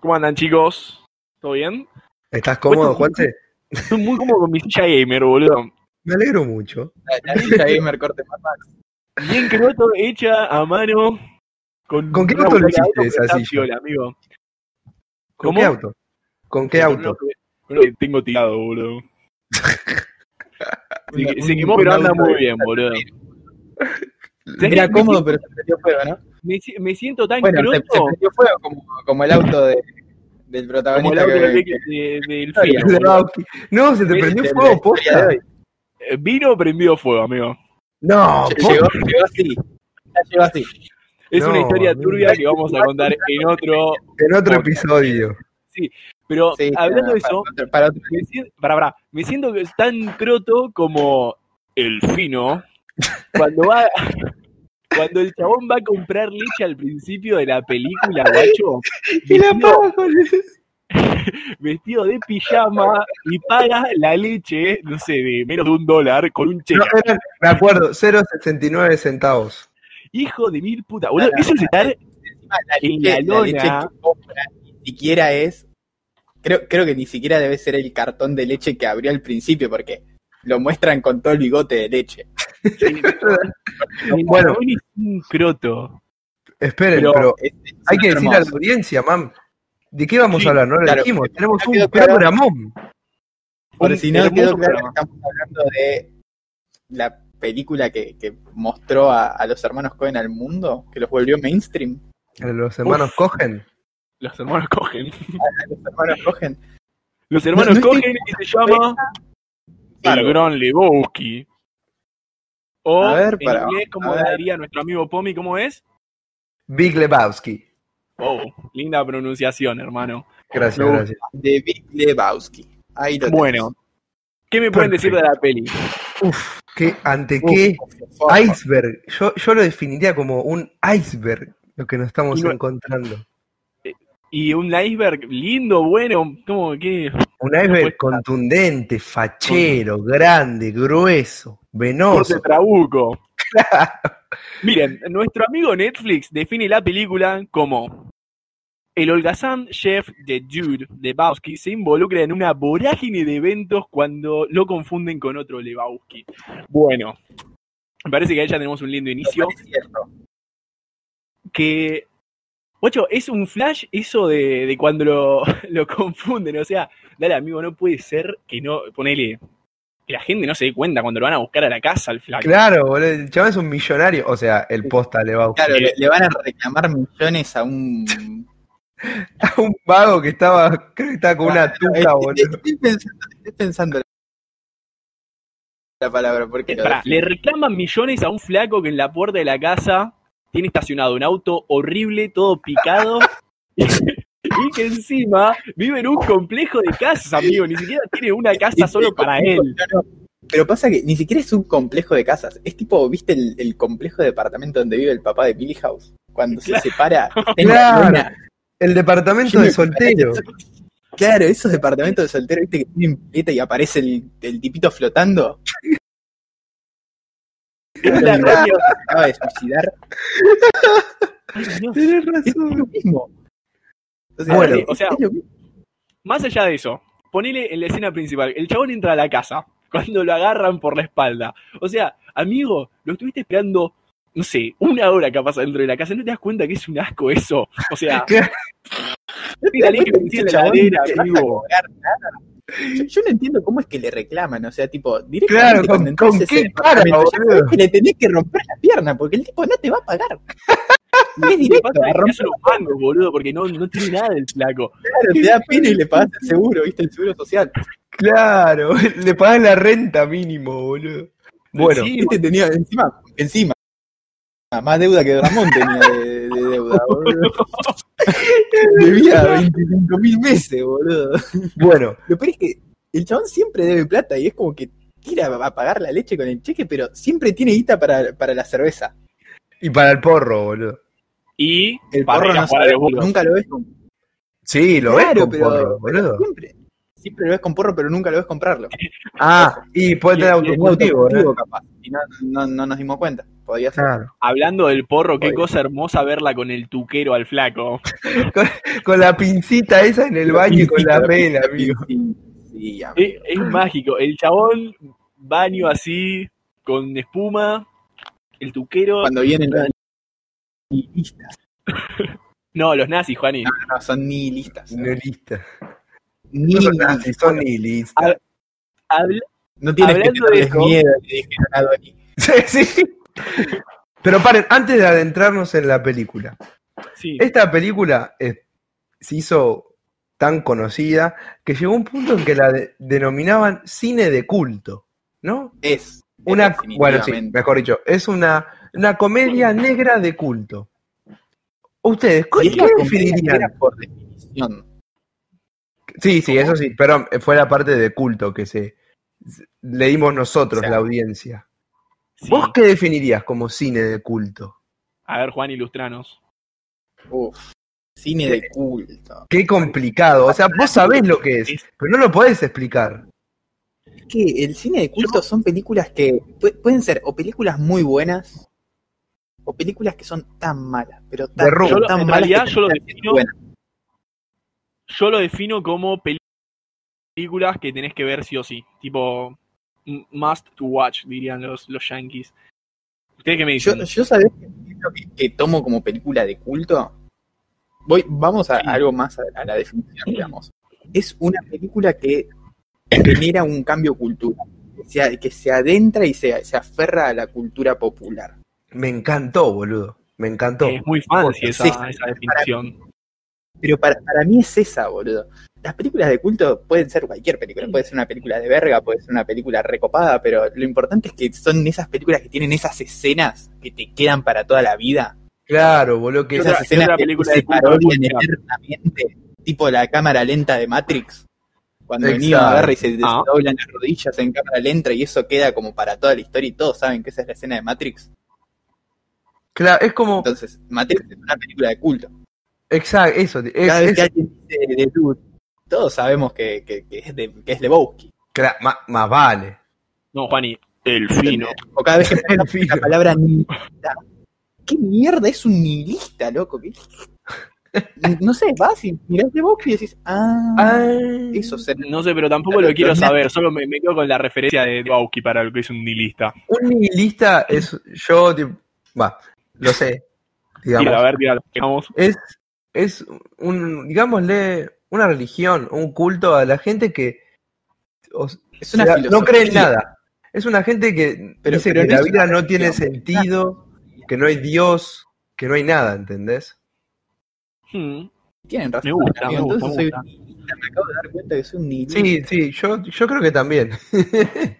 ¿Cómo andan, chicos? ¿Todo bien? ¿Estás cómodo, Juanse? Estoy muy cómodo con mi silla gamer, boludo. Me alegro mucho. La, la silla gamer corte más Max. Bien croto, hecha a mano. ¿Con, ¿Con qué auto lo hiciste esa silla? amigo. ¿Con ¿Cómo? qué auto? ¿Con qué auto? Con lo que tengo tirado, boludo. Se, Un- se un- quemó, pero anda muy bien, boludo. ¿Sabés Era cómodo, siento- pero se prendió fuego, ¿no? Me, me siento tan Bueno, se, se croto prendió fuego como, como el auto de, del como el protagonista auto que, de, que- de- del. Lebowski. No, se te prendió fuego, posta. Eh, Vino prendido fuego, amigo. No, Llegó, llegó así. Llegó así. Es No, una historia turbia que vamos a contar en otro. en otro episodio. Pero Sí, hablando de para- eso, Para, para otro- me siento, tan croto como el fino cuando va cuando el chabón va a comprar leche al principio de la película, guacho, Y la vestido, paga con vestido de pijama y paga la leche, no sé, de menos de un dólar con un cheque. No, eran, me acuerdo, 0,69 centavos. Hijo de mil puta, boludo, eso es estar Encima, la En leche, la la leche que compra ni siquiera es. Creo, creo que ni siquiera debe ser el cartón de leche que abrió al principio, porque lo muestran con todo el bigote de leche. Bueno. chabón es un croto. Esperen, Pero- pero, Es- es hay que decir a la hermoso. audiencia, mam. ¿De qué vamos Sí, a hablar? No lo claro. dijimos. Tenemos un programón. Por si no hermoso quedó claro, programa. estamos hablando de la película que, que mostró a, a los hermanos Cohen al mundo, que los volvió mainstream. Los hermanos Uf. cogen. Los hermanos cogen. A los hermanos Cohen. Los hermanos No- no cogen y se llama. El Gran Lebowski. O A ver, en inglés, como diría nuestro amigo Pomi, ¿cómo es? Big Lebowski. Oh, linda pronunciación, hermano. Gracias, Me gracias. De Big Lebowski. Ahí lo Bueno, ¿qué me pueden decir de la peli? Uf, ¿qué, ¿ante qué iceberg? Yo, yo lo definiría como un iceberg, lo que nos estamos no- encontrando. Y un iceberg lindo, bueno, ¿cómo que? Un iceberg contundente, fachero, grande, grueso, venoso. Corte trabuco. Miren, nuestro amigo Netflix define la película como el holgazán chef de Jude Lebowski se involucra en una vorágine de eventos cuando lo confunden con otro Lebowski. Bueno, me parece que ahí ya tenemos un lindo inicio. Es cierto. Que, ocho, es un flash eso de, de cuando lo, lo confunden. O sea, dale amigo, no puede ser que no, ponele, que la gente no se dé cuenta cuando lo van a buscar a la casa al flaco. Claro, boludo, el chaval es un millonario. O sea, el posta Lebowski. Claro, le, le van a reclamar millones a un. un vago que estaba, creo que estaba con una tuca, Estoy, boludo. estoy pensando, estoy pensando la palabra, porque Pará, define. le reclaman millones a un flaco que en la puerta de la casa tiene estacionado un auto horrible, todo picado, y, y que encima vive en un complejo de casas, amigo. Ni siquiera tiene una casa solo para él. Pero pasa que ni siquiera es un complejo de casas. Es tipo, ¿viste el, el complejo de departamento donde vive el papá de Billy House? Cuando Claro. se separa. Claro. El departamento de soltero. Claro, esos departamentos de soltero, ¿viste? Que tienen pileta y aparece el, el tipito flotando. La Se radio. acaba de suicidar. Ay, Dios. Tenés Es razón. lo mismo. O sea, Bueno, es- o sea, es lo mismo. Más allá de eso, ponele en la escena principal. El chabón entra a la casa cuando lo agarran por la espalda. O sea, amigo, lo estuviste esperando, no sé, una hora capaz dentro de la casa. ¿No te das cuenta que es un asco eso? O sea, la ley que metí en la Chabón, heladera, no te vas a amigo. nada. Yo, yo no entiendo cómo es que le reclaman, o sea, tipo, Claro, directamente ¿con, cuando entras con qué cara, que le tenés que romper la pierna, porque el tipo no te va a pagar. Es Lo que directo, pasa es a romper, los mangos, boludo, porque no, no tiene nada del flaco. te da pena y le pagas el seguro, ¿viste? El seguro social. Claro, le pagas la renta mínimo, boludo. Bueno, Sí, Este tenía, encima, encima, más deuda que Ramón tenía de. Debía 25 mil meses, boludo. bueno, Lo peor es que el chabón siempre debe plata y es como que tira a pagar la leche con el cheque, pero siempre tiene guita para, para la cerveza. y para el porro, boludo. Y El porro no sabe, nunca lo ves con Sí, lo Claro, ves con pero- porro, boludo. siempre. Siempre lo ves con porro, pero nunca lo ves comprarlo. Ah, y puede tener autocultivo, ¿no? capaz. Y no, no, no nos dimos cuenta. Podía ser. Claro. Hablando del porro, qué cosa hermosa verla con el tuquero al flaco. Con, con la pincita esa en el baño y con la vela, amigo. Sí, sí, amigo. Es, es mágico. El chabón, baño así, con espuma. El tuquero. Cuando vienen los nihilistas. No, los nazis, Juani. No, no, son nihilistas. Nihilistas. No son nazis, son nihilistas. A- Habla- No tienes que Hablando de tenerles eso- miedo, a Donnie. Sí, sí. Pero paren, antes de adentrarnos en la película. sí. Esta película eh, se hizo tan conocida que llegó un punto en que la de- denominaban cine de culto, ¿no? Es. Una, bueno, sí, mejor dicho, es una, una comedia negra de culto. Ustedes, ¿qué qué comedia definirían? negra por definición. Sí, sí, eso sí, pero fue la parte de culto que se le dimos nosotros, O sea, la audiencia. Sí. ¿Vos qué definirías como cine de culto? A ver, Juan, ilustranos. Uf, cine de culto. Qué complicado. O sea, vos sabés lo que es, pero no lo podés explicar. Es que el cine de culto son películas que pu- pueden ser o películas muy buenas o películas que son tan malas, pero tan, pero Yo lo- tan en malas realidad que yo lo defino-. Yo lo defino como películas que tenés que ver sí o sí. Tipo, must to watch, dirían los, los yankees. ¿Ustedes qué me Yo, dicen? yo sabés es lo que, que tomo como película de culto. Voy, vamos a Sí. algo más a, a la definición, digamos. Es una película que genera un cambio cultural, que se, que se adentra y se, se aferra a la cultura popular. Me encantó, boludo. Me encantó. es muy fancy esa, esa definición. Pero para, para mí es esa, boludo. Las películas de culto pueden ser cualquier película, puede ser una película de verga, puede ser una película recopada, pero lo importante es que son esas películas que tienen esas escenas que te quedan para toda la vida. Claro, boludo, que Otra- Esas escenas otra que película se de parodian eternamente, tipo la cámara lenta de Matrix. Cuando el niño Exacto. agarra y se Ah. doblan las rodillas en cámara lenta y eso queda como para toda la historia y todos saben que esa es la escena de Matrix. claro, es como Entonces, Matrix es una película de culto. exacto, eso, es, Cada vez es- que alguien dice de Dude, todos sabemos que, que- que es, de, que es Lebowski. ma- más vale. No, Juani, el fino. O cada vez que El fino. la palabra nihilista. ¿Qué mierda es un nihilista, loco? ¿Qué- No sé, vas y mirás Lebowski y decís, ah, Ah, eso se No sé, pero tampoco lo quiero saber. Solo me, me quedo con la referencia de Bauski para lo que es un nihilista. Un nihilista es yo, tipo, va, lo sé, digamos. A ver, tíralo. Vamos. es, es un, digámosle, una religión, un culto a la gente que o es una sea, filosofía. no cree en nada. Es una gente que Pero- dice pero que no la vida no tiene sentido, que no hay Dios, que no hay nada, ¿entendés? Hmm. Tienen razón. Me gusta, me gusta, Entonces me soy gusta. un nihilista, me acabo de dar cuenta que soy un nihilista. Sí, sí, yo, yo creo que también.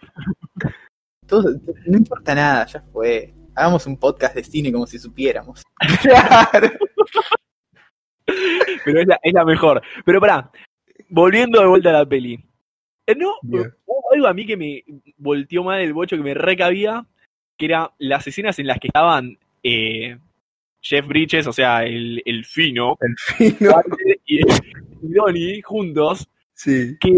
Todo- no importa nada, ya fue. Hagamos un podcast de cine como si supiéramos. claro. Pero es la, es la mejor. Pero pará, volviendo de vuelta a la peli. Eh, No, hubo algo a mí que me volteó mal el bocho, que me recabía, que era las escenas en las que estaban eh, Jeff Bridges, o sea, el, el fino, El fino. Y, y Donnie juntos, Sí. que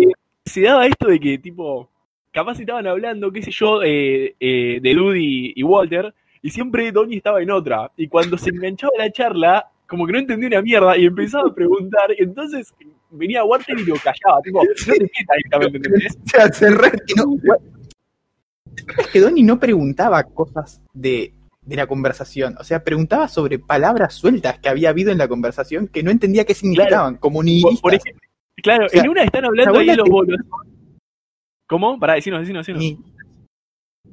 se daba esto de que, tipo, capaz estaban hablando, qué sé yo, eh, eh, de Ludy y Walter, y siempre Donnie estaba en otra. Y cuando se enganchaba la charla, como que no entendía una mierda y empezaba a preguntar, y entonces venía Walter y lo callaba, tipo, no te metas directamente, ¿entendés? Se re- Que no, es que Donnie no preguntaba cosas de, de la conversación. O sea, preguntaba sobre palabras sueltas que había habido en la conversación que no entendía qué significaban, como Por, nihilistas. por ejemplo, claro, O sea, en una están hablando la ahí abuela los bolos. ¿Cómo? Pará, decinos, decinos, decinos. Ni-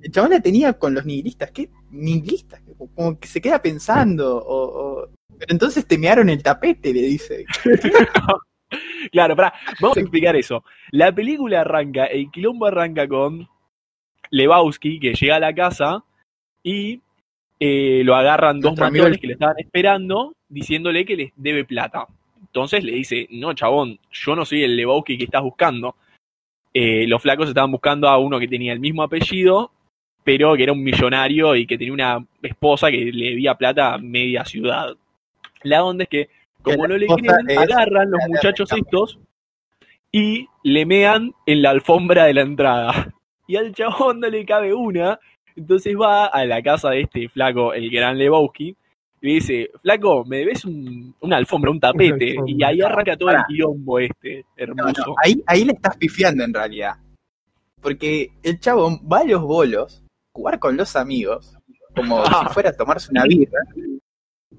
El chabón la tenía con los nihilistas. ¿Qué nihilistas? Como que se queda pensando. O, o- Pero entonces te mearon el tapete, le dice. Claro, pará, vamos a explicar eso. La película arranca, el quilombo arranca con Lebowski, que llega a la casa y eh, lo agarran dos matones que le estaban esperando, diciéndole que les debe plata. Entonces le dice, no, chabón, yo no soy el Lebowski que estás buscando. Eh, los flacos estaban buscando a uno que tenía el mismo apellido, pero que era un millonario y que tenía una esposa que le debía plata a media ciudad. La onda es que, como no le creen, agarran los muchachos estos y le mean en la alfombra de la entrada. Y al chabón no le cabe una Entonces va a la casa de este flaco, el gran Lebowski, y le dice, flaco, me debes un, una alfombra, un tapete. alfombra. Y ahí arranca todo el quilombo este, hermoso. no, ahí, ahí le estás pifiando en realidad. Porque el chavo va a los bolos, jugar con los amigos, como Ah. si fuera a tomarse una birra.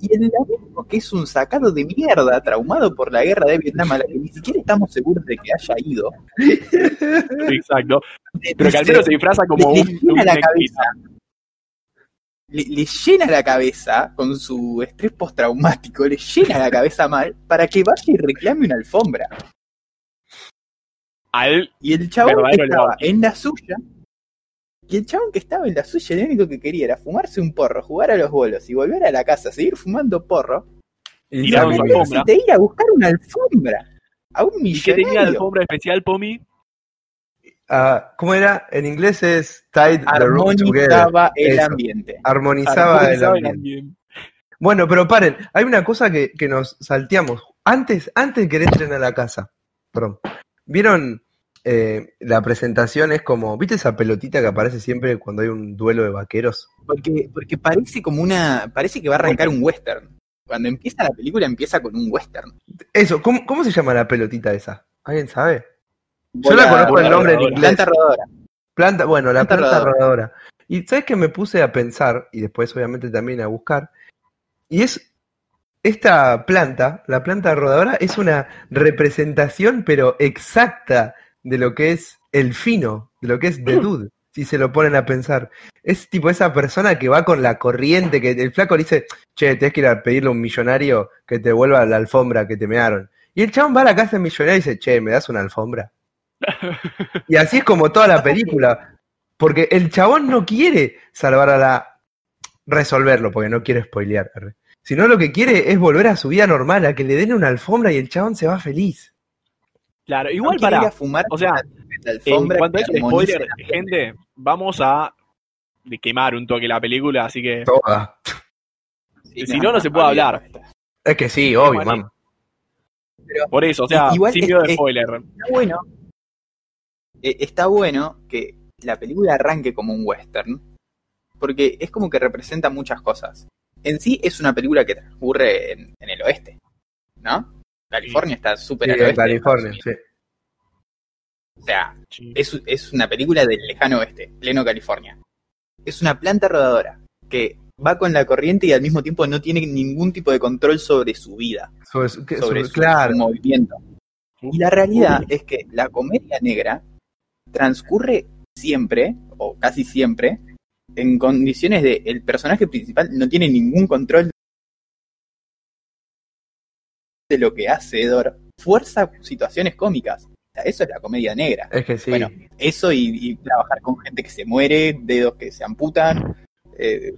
Y el amigo que es un sacado de mierda, traumado por la guerra de Vietnam, a la que ni siquiera estamos seguros de que haya ido. Exacto. Pero que al menos se disfraza como le, un, le un llena la cabeza. Le, le llena la cabeza con su estrés postraumático, le llena la cabeza mal para que vaya y reclame una alfombra. Al Y el chabón que estaba en la suya, y el chabón que estaba en la suya, lo único que quería era fumarse un porro, jugar a los bolos y volver a la casa, seguir fumando porro, Y ir a buscar una alfombra a un ¿Y qué tenía millonario. alfombra especial, Pomi? Ah, ¿Cómo era? En inglés es tied the room together. Armonizaba el Eso. ambiente. Armonizaba el Armonizaba ambiente. Bueno, pero paren, hay una cosa que, que nos salteamos. Antes, antes de que entren a la casa, perdón, ¿vieron eh, la presentación? Es como, ¿viste esa pelotita que aparece siempre cuando hay un duelo de vaqueros? Porque, porque parece como una. Parece que va a arrancar un western. Cuando empieza la película, empieza con un western. Eso, ¿cómo, cómo se llama la pelotita esa? ¿Alguien sabe? Yo la conozco el bola nombre en inglés. Planta rodadora. Planta, bueno, la Planta planta rodadora. rodadora. Y sabes que me puse a pensar, y después obviamente también a buscar, y es esta planta, la planta rodadora, es una representación, pero exacta, de lo que es el fino, de lo que es The Dude, si se lo ponen a pensar. Es tipo esa persona que va con la corriente, que el flaco le dice, che, tenés que ir a pedirle a un millonario que te vuelva la alfombra que te mearon. Y el chabón va a la casa del millonario y dice, che, ¿me das una alfombra? Y así es como toda la película. Porque el chabón no quiere salvar a la. resolverlo, porque no quiere spoilear. Sino lo que quiere es volver a su vida normal, a que le den una alfombra y el chabón se va feliz. Claro, igual No para. fumar O sea, En cuanto armonice spoiler, gente, vamos a de quemar un toque la película, así que Toda. Sí, si no, no se puede hablar. Es que sí, obvio, Bueno. mamá. por eso, o sea, Igual sin es- miedo de es- spoiler. Está bueno. eh, está bueno que la película arranque como un western. Porque es como que representa muchas cosas. En sí es una película que transcurre en, en el oeste. ¿No? California está súper Sí, al California, sí. O sea, es, es una película del lejano oeste, pleno California. Es una planta rodadora que va con la corriente y al mismo tiempo no tiene ningún tipo de control sobre su vida, Sobre su- sobre sobre- su, claro. su movimiento. Y la realidad es que la comedia negra transcurre siempre, o casi siempre, en condiciones de el personaje principal no tiene ningún control de lo que hace Edor, fuerza situaciones cómicas. O sea, eso es la comedia negra. Es que sí. Bueno, eso y, y trabajar con gente que se muere, dedos que se amputan, eh,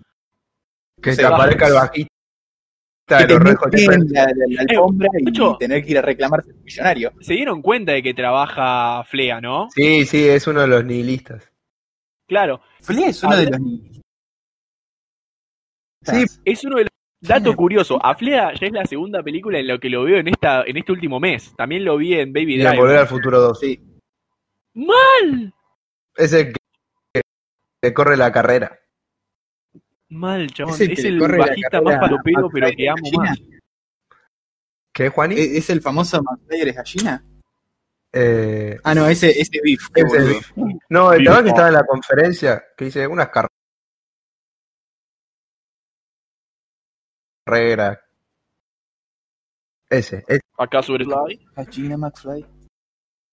que se aparezca el bajista que de te los meten Peppers. la, la- la alfombra y tener que ir a reclamarse al millonario. Se dieron cuenta de que trabaja Flea, ¿no? Sí, sí, es uno de los nihilistas. Claro, Flea es uno de los Sí. es uno de los datos curiosos. A Flea ya es la segunda película en lo que lo veo en esta en este último mes. También lo vi en Baby en Volver Driver. al Futuro 2. Sí. Mal, Es el que, que corre la carrera. mal, chabón. Es el Es el, la bajista más a falopero, pero que amo Gallina. más. ¿Qué, Juani? ¿Es es el famoso McFly gallina? Eh, Ah, no, ese, ese Beef. Ese boludo. no, el chaval que estaba en la conferencia, que dice unas carreras. Ese, ese. Acá sobre Fly. Gallina McFly.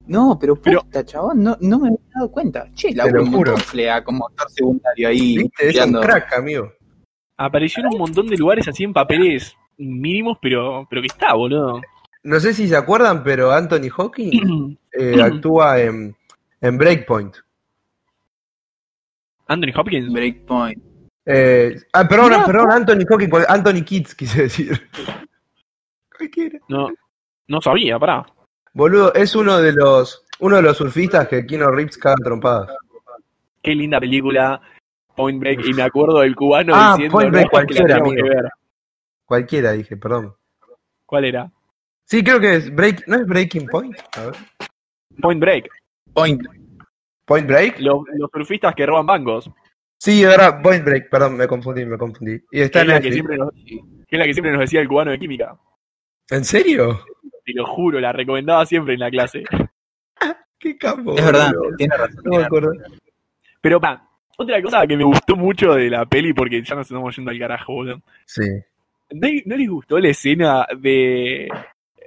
No, pero Pero- puta, chabón, no, no me había dado cuenta. Che, la. Flea como actor secundario ahí. ¿Viste? Es un crack, amigo. Apareció en un montón de lugares así en papeles mínimos, pero, pero que está, boludo. No sé si se acuerdan, pero Anthony Hawking eh, actúa en, en Breakpoint. Anthony Hopkins. Breakpoint. Eh, ah, perdón, perdón, Anthony Hawking, Anthony Kids quise decir. Cualquiera. No, no sabía, pará. Boludo, es uno de los uno de los surfistas que Kino Reeves caga trompadas. Qué linda película. Point Break. Y me acuerdo del cubano Ah, diciendo Point Break "No, cualquiera, amigo". ver". Cualquiera, dije, perdón. ¿Cuál era? Sí, creo que es Break, ¿no es Breaking Point? A ver. Point Break. Point. Point Break. Los, los surfistas que roban bancos. Sí, ahora Point Break, perdón, me confundí, me confundí. Y Que está es, en la que siempre nos, es la que siempre nos decía el cubano de química. ¿En serio? Te lo juro, la recomendaba siempre en la clase. Qué capo. Es verdad, tiene razón. No me acuerdo. Pero, pa, otra cosa que me gustó mucho de la peli, porque ya nos estamos yendo al carajo, boludo. Sí. ¿No, no les gustó la escena de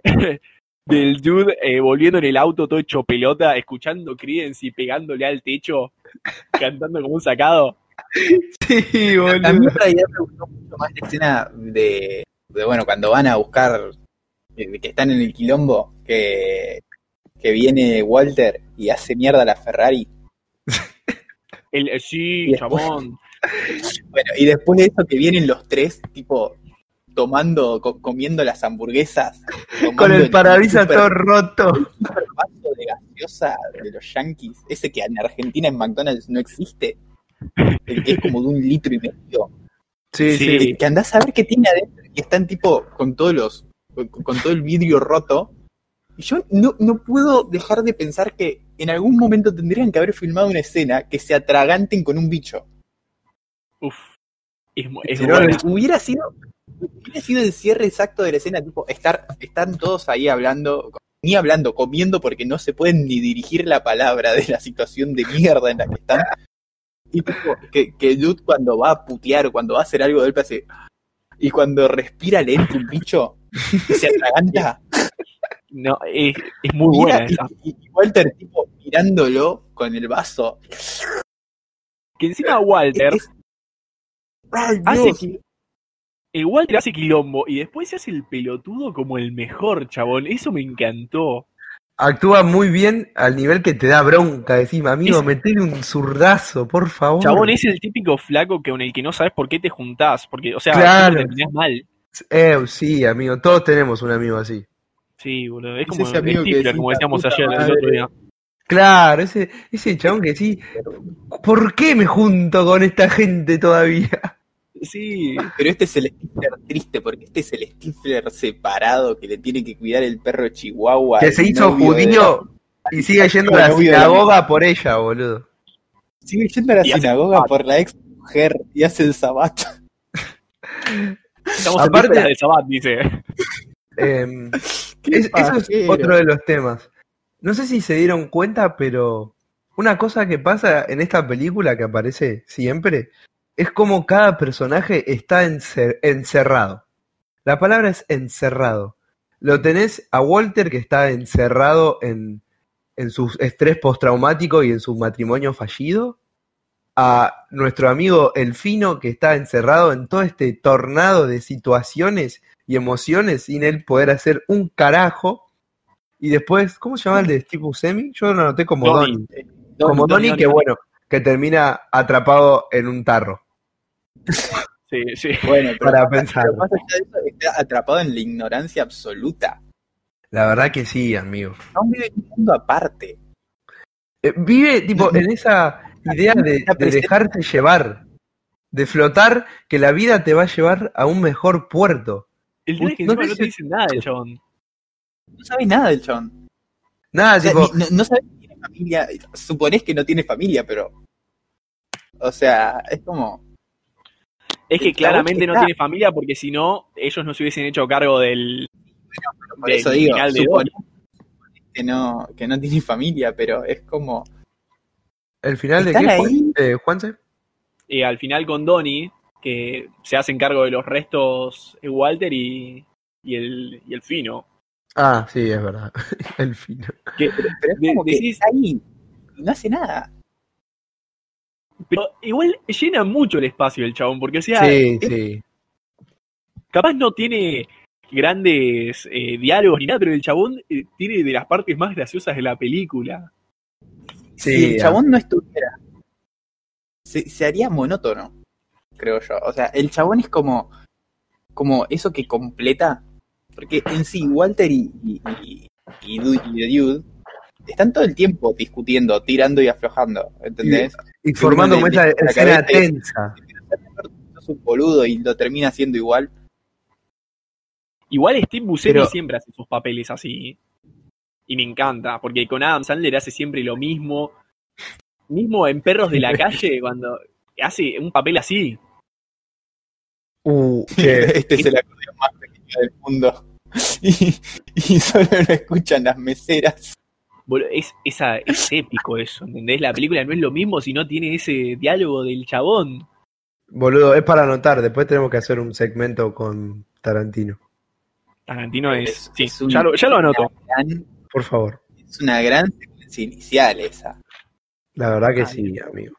del dude eh, volviendo en el auto todo hecho pelota, escuchando Creedence y pegándole al techo, cantando como un sacado? Sí, A mí boludo. en realidad me gustó mucho más la escena de, de, bueno, cuando van a buscar, eh, que están en el quilombo, que, que viene Walter y hace mierda a la Ferrari. El, eh, sí, Y después- chabón. Bueno, y después de eso que vienen los tres, tipo, tomando, co- comiendo las hamburguesas. Con el parabrisas super- todo roto. super vaso de gaseosa de los yankees, ese que en Argentina en McDonald's no existe, el es como de un litro y medio. Sí, Sí. sí. que andás a ver qué tiene adentro y están tipo con todos los con, con todo el vidrio roto y yo no, no puedo dejar de pensar que en algún momento tendrían que haber filmado una escena que se atraganten con un bicho Uf. Es, es buena. hubiera sido hubiera sido el cierre exacto de la escena tipo estar están todos ahí hablando ni hablando comiendo porque no se pueden ni dirigir la palabra de la situación de mierda en la que están que, que Dude cuando va a putear o cuando va a hacer algo de él hace y cuando respira le entra un bicho y se atraganta No, es, es muy Mira, buena esa. y, y Walter tipo mirándolo con el vaso Que encima Walter Es- Ay, hace el Walter hace quilombo y después se hace el pelotudo como el mejor, chabón. Eso me encantó. Actúa muy bien al nivel que te da bronca. Decís, amigo, Es- metele un zurdazo, por favor. Chabón es el típico flaco que con el que no sabes por qué te juntás. Porque, o sea, Claro. terminás mal. Eh, sí, amigo, todos tenemos un amigo así. Sí, boludo. Es Es como ese amigo que como "La decíamos ayer, el madre". otro día. Claro, ese, ese chabón que sí, ¿por qué me junto con esta gente todavía? Sí, pero este es el Stifler triste porque este es el Stifler separado que le tiene que cuidar el perro chihuahua Que se hizo judío y sigue yendo a la sinagoga por ella, boludo. sigue yendo a la Y sinagoga por la ex mujer y hace el sabato estamos Aparte- en del Sabbat, dice. Eh, es- eso es otro de los temas. No sé si se dieron cuenta, pero una cosa que pasa en esta película que aparece siempre es como cada personaje está encer- encerrado. La palabra es encerrado. Lo tenés a Walter que está encerrado en, en su estrés postraumático y en su matrimonio fallido. A nuestro amigo Elfino que está encerrado en todo este tornado de situaciones y emociones sin él poder hacer un carajo. Y después, ¿cómo se llama el de Steve Buscemi? Yo lo anoté como Donnie. Donnie. Como Donnie, que bueno, que termina atrapado en un tarro. Sí, sí. Bueno, pero, Para pensar. pero más allá de eso, está atrapado en la ignorancia absoluta. La verdad que sí, amigo. No vive en un mundo aparte. Eh, vive tipo en esa idea de, Está de presente. dejarse llevar, de flotar, que la vida te va a llevar a un mejor puerto. El tema es que No te dicen nada del chabón. No sabes nada del chabón. Nada, O sea, tipo, ni- no, no sabes si tiene familia. Suponés que no tiene familia, pero. O sea, es como. Es que claramente no tiene familia porque si no, ellos no se hubiesen hecho cargo del, Por del eso digo, final de que no, que no tiene familia, pero es como. el final de ¿Están qué eh, Juanse? Eh, al final con Donnie, que se hacen cargo de los restos eh, Walter y, y, el, y el Fino. Ah, sí, es verdad. el final. Que, Pero es de- como que decís- está ahí no hace nada. Pero igual llena mucho el espacio el chabón, porque o sea, Sí, es- sí. capaz no tiene grandes eh, diálogos ni nada, pero el chabón eh, tiene de las partes más graciosas de la película. Sí, si el chabón no estuviera, se, se haría monótono, creo yo. O sea, el chabón es como, como eso que completa, porque en sí Walter y, y, y, y Du- y The Dude están todo el tiempo discutiendo, tirando y aflojando, ¿entendés? Y formando como esa escena tensa. Es un boludo y lo termina haciendo igual. Igual Steve Buscemi Pero- siempre hace sus papeles así. Y me encanta, porque con Adam Sandler hace siempre lo mismo. Mismo en Perros de la Calle, cuando, hace un papel así. Uh, che, Este es el acordeón más pequeño del mundo. Y, y solo lo escuchan las meseras. Es, esa, es épico eso, ¿entendés? La película no es lo mismo si no tiene ese diálogo del chabón. boludo, es para anotar. Después tenemos que hacer un segmento con Tarantino. Tarantino es. Es- sí, es un- ya, lo, ya lo anoto. Gran- Por favor. es una gran secuencia inicial esa. La verdad que Ah, sí, amigo.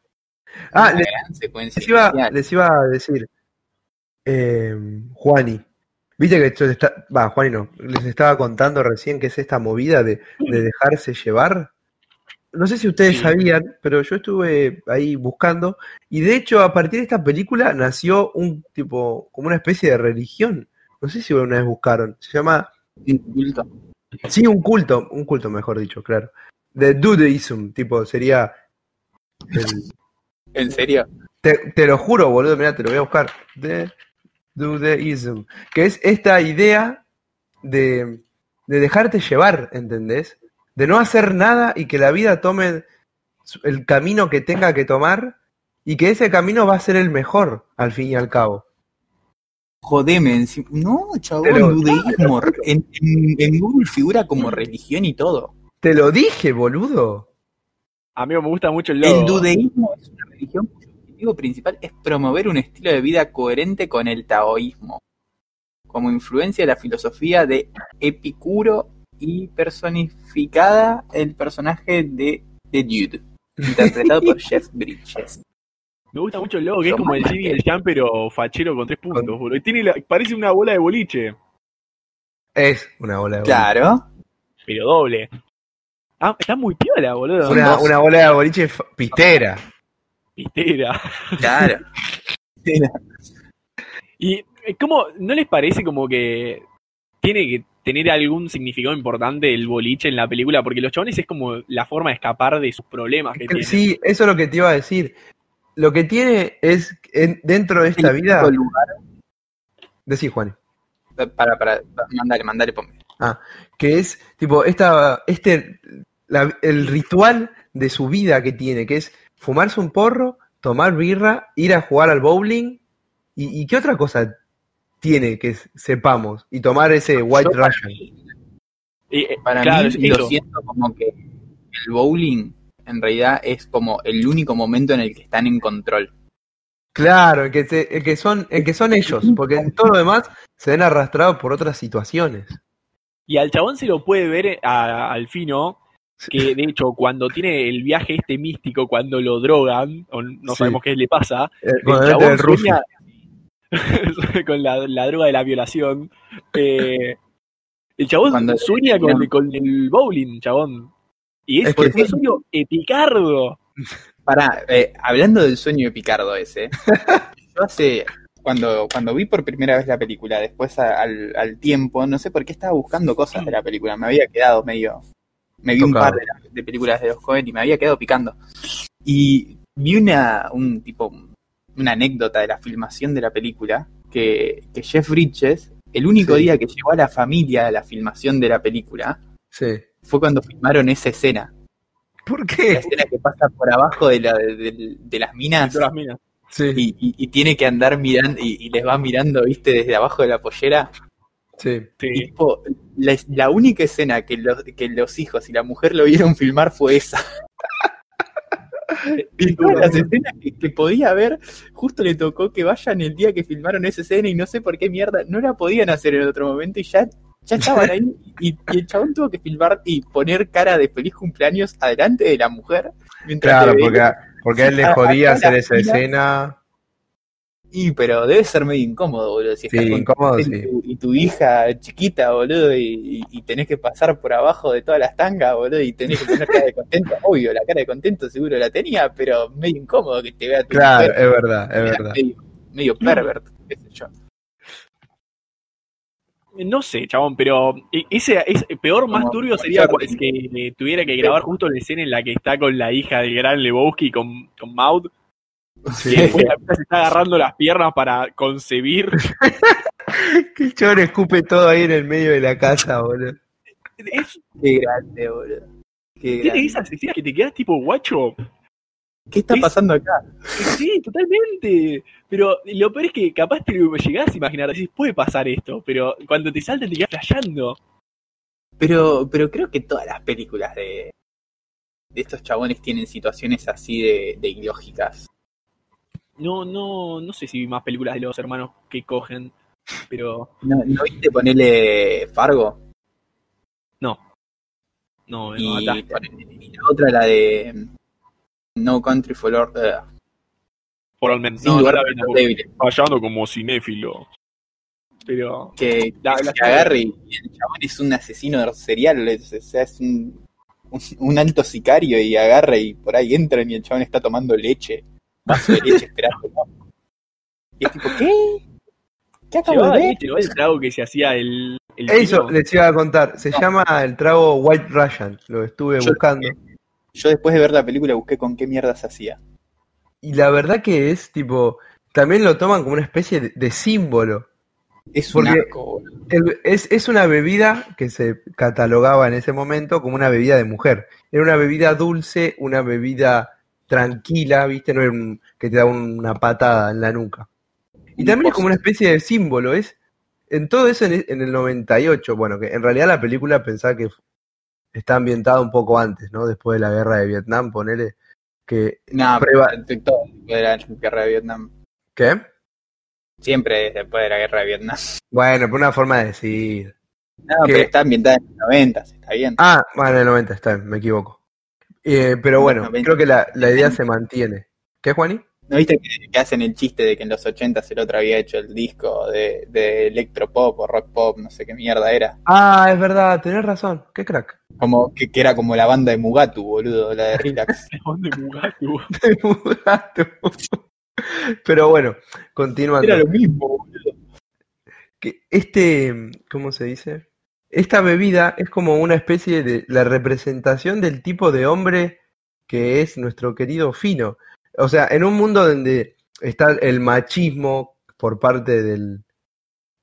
Ah, una les, gran secuencia les iba, les iba a decir. eh, Juani. Viste que esto está. Va, Juani no. Les estaba contando recién que es esta movida de, de dejarse llevar. No sé si ustedes Sí. sabían, pero yo estuve ahí buscando. Y de hecho, a partir de esta película nació un tipo, como una especie de religión. No sé si una vez buscaron. Se llama Un culto. Sí, un culto, un culto mejor dicho, claro. De Dudeism, tipo, sería... el- ¿En serio? te, te lo juro, boludo, mira, te lo voy a buscar. De Dudeism, que es esta idea de, de dejarte llevar, ¿entendés? De no hacer nada y que la vida tome el camino que tenga que tomar y que ese camino va a ser el mejor, al fin y al cabo. Jodeme, encima- no, chabón, Pero- dudeísmo. En, en- en Google figura como religión y todo. Te lo dije, boludo. Amigo, me gusta mucho el logo. El dudeísmo es una religión objetivo principal es promover un estilo de vida coherente con el taoísmo, como influencia de la filosofía de Epicuro y personificada el personaje de The Dude, interpretado por Jeff Bridges. Me gusta mucho el logo, que es como el Jimmy y el Jan, pero fachero con tres puntos, boludo. Y tiene la- parece una bola de boliche, Es una bola de boliche. Claro, pero doble. Ah, está muy piola, boludo. Una, una bola de boliche pistera. Pistera. claro. Y eh, ¿cómo no les parece como que tiene que tener algún significado importante el boliche en la película? Porque los chabones es como la forma de escapar de sus problemas que tienen. Sí, eso es lo que te iba a decir. Lo que tiene es, en- dentro de esta El vida... lugar- Decí, Juan. Para, para, mandale, mandale, ponme. Que es, tipo, esta, este, la- el ritual de su vida que tiene, que es fumarse un porro, tomar birra, ir a jugar al bowling. ¿Y, y qué otra cosa tiene que sepamos? Y tomar ese White Yo, para Russian. mí- Y, eh, Para claro, mí es lo siento como que el bowling en realidad es como el único momento en el que están en control. Claro, en que, se- en que son, en que son ellos, porque en todo lo demás se ven arrastrados por otras situaciones. Y al chabón se lo puede ver a- al fino, que de hecho cuando tiene el viaje este místico, cuando lo drogan, o no Sí. sabemos qué le pasa, Eh, el chabón sueña con la, la droga de la violación. eh, el chabón Cuando- sueña con, con el bowling, chabón. Y es, Es que un sueño epicardo. Para, hablando del sueño de Picardo ese, yo hace, cuando, cuando vi por primera vez la película, después a- al, al tiempo, no sé por qué estaba buscando cosas de la película, me había quedado medio, me vi un par de, la- de películas de los Cohen y me había quedado picando. Y vi una, un tipo, una anécdota de la filmación de la película, que, que Jeff Bridges, el único Sí. día que llevó a la familia a la filmación de la película, Sí. fue cuando filmaron esa escena. ¿Por La qué? escena que pasa por abajo de, la, de, de- de las minas Todas las minas. Sí, y, y- y tiene que andar mirando y, y les va mirando, viste, desde abajo de la pollera. Sí. Tipo, la, la única escena que los, que los hijos y la mujer lo vieron filmar fue esa. Y todas las escenas que, que podía ver, justo le tocó que vayan el día que filmaron esa escena y no sé por qué mierda, no la podían hacer en otro momento y ya, ya estaban ahí y, y el chabón tuvo que filmar y poner cara de feliz cumpleaños adelante de la mujer. Mientras Claro, porque, porque a él le jodía hacer esa escena. Y pero debe ser medio incómodo, boludo. Si Sí, estás con incómodo, sí. tu, y tu hija chiquita, boludo, y, y- y tenés que pasar por abajo de todas las tangas, boludo, y tenés que poner cara de contento. Obvio, la cara de contento seguro la tenía, pero medio incómodo que te vea tu Claro, mujer, es verdad, es verdad. Medio, medio pervert, qué sé yo. No sé, chabón, pero e- ese, ese peor, más turbio sería pues, que eh, tuviera que grabar justo la escena en la que está con la hija del gran Lebowski, con, con Maud, Sí. se está agarrando las piernas para concebir. Que el chabón escupe todo ahí en el medio de la casa, boludo. Es, Qué grande, boludo. Qué tiene esas escenas que te quedas tipo, guacho, ¿Qué está Es- pasando acá? Sí, totalmente. Pero lo peor es que capaz te lo llegás a imaginar, decís, puede pasar esto, pero cuando te salta te quedas flasheando. Pero, pero creo que todas las películas de, de estos chabones tienen situaciones así de, de ilógicas. No, no, no sé si vi más películas de los hermanos que cogen, pero ¿No, ¿no viste ponerle Fargo? no. No, me Y, ponele- y la otra, la de mm, No Country for eh, Por al menos. No, no la. Fallando como cinéfilo. Pero. Que, La- que la- se agarre y el chabón es un asesino serial, es, o sea, es un, un, un alto sicario y agarra y por ahí entran y el chabón está tomando leche, vaso de leche esperando. Y es tipo, ¿qué? ¿Qué acabo de ver? leche, ¿no? El trago que se hacía el. el Eso vino. les iba a contar. Se No. llama el trago White Russian. Lo estuve Yo- buscando. Yo después de ver la película busqué con qué mierda se hacía. Y la verdad que es tipo. También lo toman como una especie de, de símbolo. Es un. El- es, es una bebida que se catalogaba en ese momento como una bebida de mujer. Era una bebida dulce, una bebida tranquila, ¿viste? No era un, que te da una patada en la nuca. Y también es como una especie de símbolo, es en todo eso en, en el 98, bueno, que en realidad la película pensaba que está ambientada un poco antes, ¿no? Después de la guerra de Vietnam, ponele que No, Prueba- de la guerra de Vietnam. ¿qué? Siempre es después de la guerra de Vietnam. Bueno, por una forma de decir. No, ¿Qué? pero está ambientada en los 90, está bien. Ah, bueno, en el 90 está, bien, me equivoco. Eh, pero bueno, 90. creo que la, la idea se mantiene. ¿Qué, Juani? ¿No viste que, que hacen el chiste de que en los 80 el otro había hecho el disco de, de electropop o rock pop, no sé qué mierda era? Ah, es verdad, tenés razón, qué crack. Como que, que era como la banda de Mugatu, boludo, la de Relax. ¿Dónde Mugatu? Pero bueno, continuando. era lo mismo, boludo. que este, ¿cómo se dice? Esta bebida es como una especie de la representación del tipo de hombre que es nuestro querido Fino. O sea, en un mundo donde está el machismo por parte del,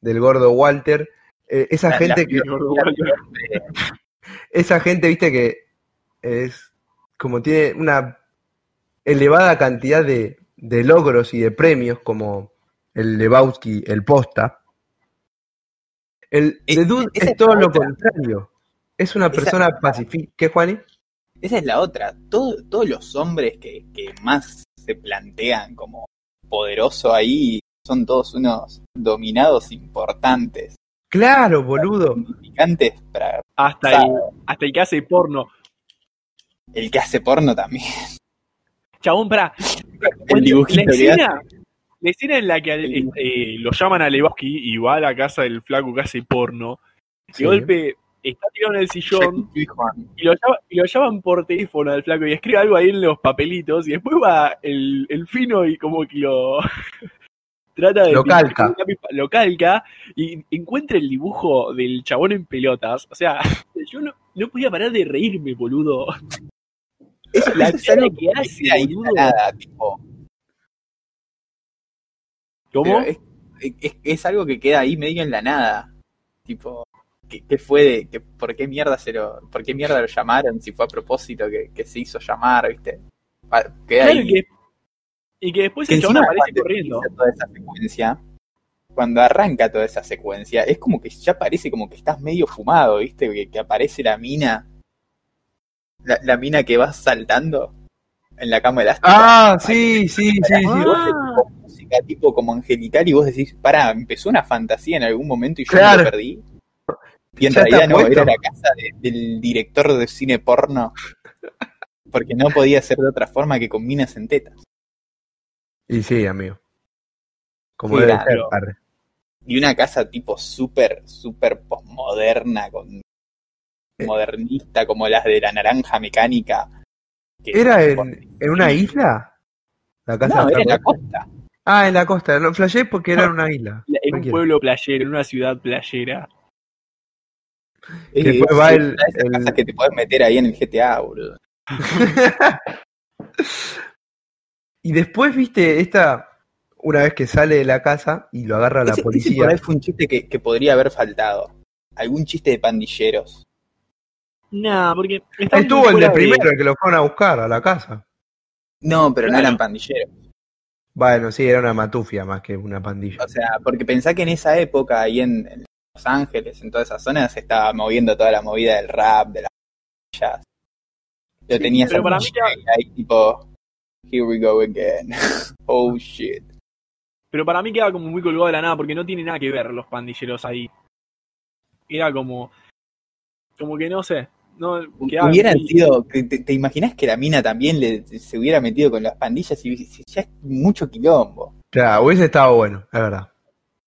del gordo Walter, eh, esa La- gente la- que esa gente, viste que es como tiene una elevada cantidad de, de logros y de premios como el Lebowski, el Posta. El The Dude esa es es todo la lo otra. contrario. Es una Esa- persona pacífica. ¿Qué, Juani? Esa es la otra. Todo- todos los hombres que, que más se plantean como poderoso ahí son todos unos dominados importantes. Claro, boludo. Significantes para Hasta el, hasta el que hace porno. el que hace porno también. Chabón, pará. El dibujito la que escena, la escena en la que El eh, eh, lo llaman a Lebowski y va a la casa del flaco que hace porno. Sí. De golpe está tirado en el sillón y lo, llama- y lo llaman por teléfono al flaco y escribe algo ahí en los papelitos y después va el, el fino y como que lo trata de Lo calca. lo calca y encuentra el dibujo del chabón en pelotas. O sea, yo no, no podía parar de reírme, boludo. Eso, La es cara que hace, boludo. nada, tipo, ¿Cómo? es, es- es algo que queda ahí medio en la nada. Tipo, ¿qué, qué fue de, que, por qué mierda se lo, por qué mierda lo llamaron? Si fue a propósito que, que se hizo llamar, ¿viste? Pa- Queda Claro ahí. que- y que después Que el chabón aparece cuando corriendo. toda esa secuencia, cuando arranca toda esa secuencia, es como que ya parece como que estás medio fumado, ¿viste? Que, que aparece la mina, la, la mina que va saltando en la cama elástica. Ah, sí, sí, sí, sí. Música tipo como angelical y vos decís, pará, empezó una fantasía en algún momento y yo Claro. me lo perdí. Y en Ya realidad no, era la casa de- del director de cine porno. Porque no podía ser de otra forma que con minas en tetas. Y sí, amigo. Como debe ser. Y una casa tipo súper, súper posmoderna, con Eh. modernista, como las de la naranja mecánica. que- ¿Era en, en una isla? La casa No, era en la costa. Ah, en la costa. Lo flashé porque era en una isla. En un pueblo playero, en una ciudad playera. Es- después va es el- que te puedes meter ahí en el GTA, boludo. y después, viste, esta, una vez que sale de la casa y lo agarra la Ese- ese policía. por ahí fue un chiste que, que podría haber faltado. Algún chiste de pandilleros. Nah, porque estuvo el de primero, el que lo fueron a buscar a la casa. No, pero no eran pandilleros. Bueno, sí, era una matufia más que una pandilla. O sea, porque pensá que en esa época, ahí en, en Los Ángeles, en todas esas zonas, se estaba moviendo toda la movida del rap, de las jazz. Yo Sí, tenía pero esa para mí pandilla ahí tipo, here we go again. oh shit. Pero para mí queda como muy colgado de la nada porque no tiene nada que ver los pandilleros ahí. Era como. Como que no sé. No, quedaba Hubieran sido, ¿te, te imaginas que la mina también le, se hubiera metido con las pandillas y y ya es mucho quilombo? Claro, hubiese estado bueno, es verdad.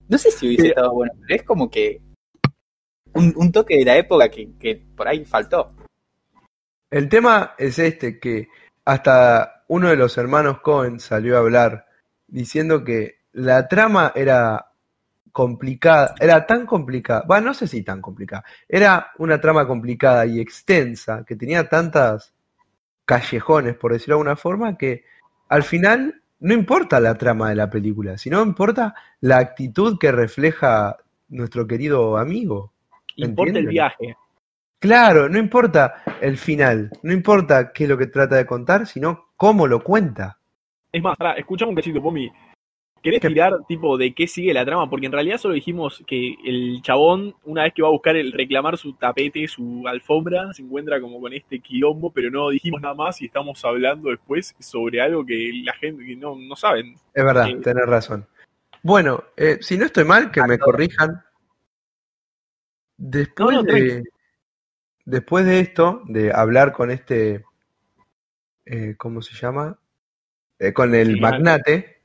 No sé si hubiese Sí. estado bueno, pero es como que un, un toque de la época que, que por ahí faltó. El tema es este, que hasta uno de los hermanos Cohen salió a hablar diciendo que la trama era complicada, era tan complicada, bueno, no sé si tan complicada, era una trama complicada y extensa, que tenía tantas callejones, por decirlo de alguna forma, que al final no importa la trama de la película, sino importa la actitud que refleja nuestro querido amigo. Importa el viaje. Claro, no importa el final, no importa qué es lo que trata de contar, sino cómo lo cuenta. Es más, escuchame un cachito, Pomi. ¿Querés tirar, tipo, de qué sigue la trama? Porque en realidad solo dijimos que el chabón, una vez que va a buscar el reclamar su tapete, su alfombra, se encuentra como con este quilombo, pero no dijimos nada más y estamos hablando después sobre algo que la gente que no, no saben. Es verdad, Sí. tenés razón. Bueno, eh, si no estoy mal, que me corrijan. Después No, no, de, después de esto, de hablar con este, eh, ¿cómo se llama? Eh, con el Sí, magnate,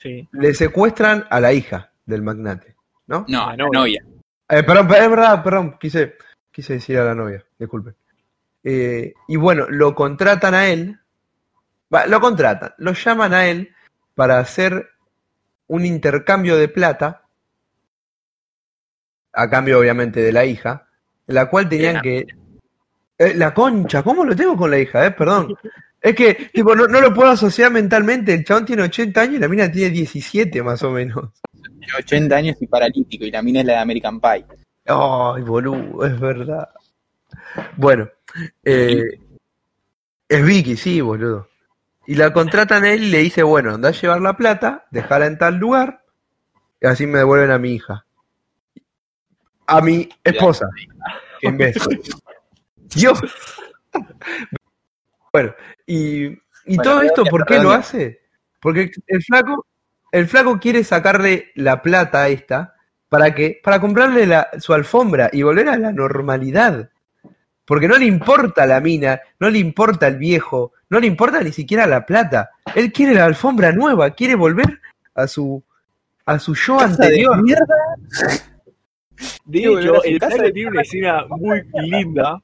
Sí. le secuestran a la hija del magnate, ¿no? No, La la novia. novia. Eh, perdón, es verdad, perdón, quise, quise decir a la novia, disculpen. Eh, y bueno, lo contratan a él, va, lo contratan, lo llaman a él para hacer un intercambio de plata, a cambio obviamente de la hija, la cual tenían que... Eh, la concha, ¿cómo lo tengo con la hija? Eh? Perdón. Es que, tipo, no, no lo puedo asociar mentalmente. El chabón tiene 80 años y la mina tiene 17 más o menos. Tiene 80 años y paralítico, y la mina es la de American Pie. Ay, boludo, es verdad. Bueno, eh, es Vicky, sí, boludo. Y la contratan a él y le dice, bueno, anda a llevar la plata, dejala en tal lugar, y así me devuelven a mi hija. A mi esposa. Qué imbécil. Dios. Bueno, y, y Bueno, todo esto, ¿por qué lo hace? Porque el flaco, el flaco quiere sacarle la plata a esta para que, para comprarle la- su alfombra y volver a la normalidad. Porque no le importa la mina, no le importa el viejo, no le importa ni siquiera la plata. Él quiere la alfombra nueva, quiere volver a su a su yo de anterior. mierda. De Sí, volver a hecho, su el casa tiene una escena muy linda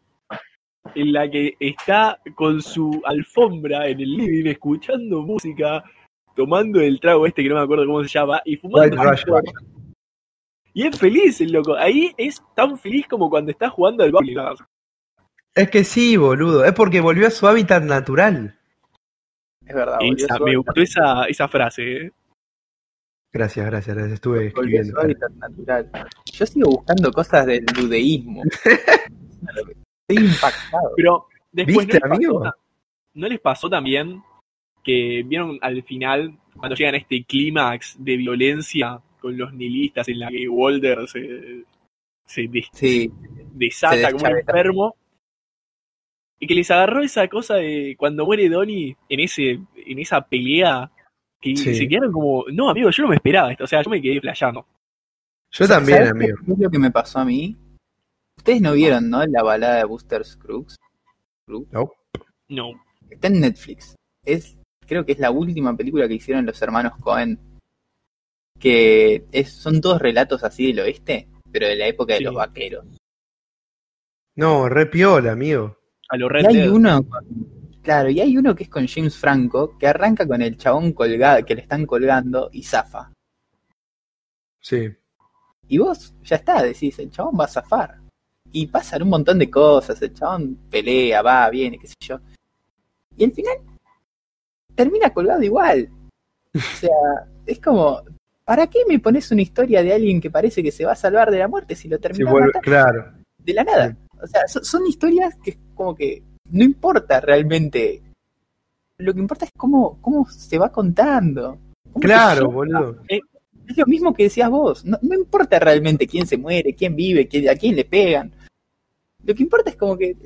en la que está con su alfombra en el living escuchando música, tomando el trago este que no me acuerdo cómo se llama, y fumando. Y es feliz el loco. Ahí es tan feliz como cuando está jugando al bowling. Es que sí, boludo, es porque volvió a su hábitat natural. Es verdad, Esa- me gustó esa, esa frase. ¿eh? Gracias, gracias, gracias. Estuve volvió a escribiendo. su hábitat natural. Yo sigo buscando cosas del ludeísmo. Estoy impactado. Pero después ¿Viste, ¿no, les amigo? pasó, ¿no les pasó también que vieron al final, cuando llegan a este clímax de violencia con los nihilistas en la que Walter se, se des- Sí, desata Se como un enfermo? Y que les agarró esa cosa de cuando muere Donnie en ese en esa pelea que Sí. se quedaron como, no amigo, yo no me esperaba esto, o sea, yo me quedé flayando. Yo también, ¿Sabes amigo. qué es lo que me pasó a mí? Ustedes no vieron, ¿no? La balada de Buster Scruggs. No. No. Está en Netflix. Es, creo que es la última película que hicieron los hermanos Cohen. Que es, son todos relatos así del oeste, pero de la época de los vaqueros. No, re piola, amigo. A los Y hay uno, con- claro, y hay uno que es con James Franco, que arranca con el chabón colgado, que le están colgando y zafa. Sí. Y vos ya está, decís, el chabón va a zafar. Y pasan un montón de cosas, el chabón pelea, va, viene, qué sé yo. Y al final termina colgado igual. O sea, es como, ¿para qué me pones una historia de alguien que parece que se va a salvar de la muerte si lo Sí, termina vuelve- matando claro. de la nada? O sea, son, son historias que como que no importa realmente lo que importa es cómo, cómo se va contando. Claro, boludo. Es lo mismo que decías vos. No, no importa realmente quién se muere, quién vive, quién- a quién le pegan. Lo que importa es como que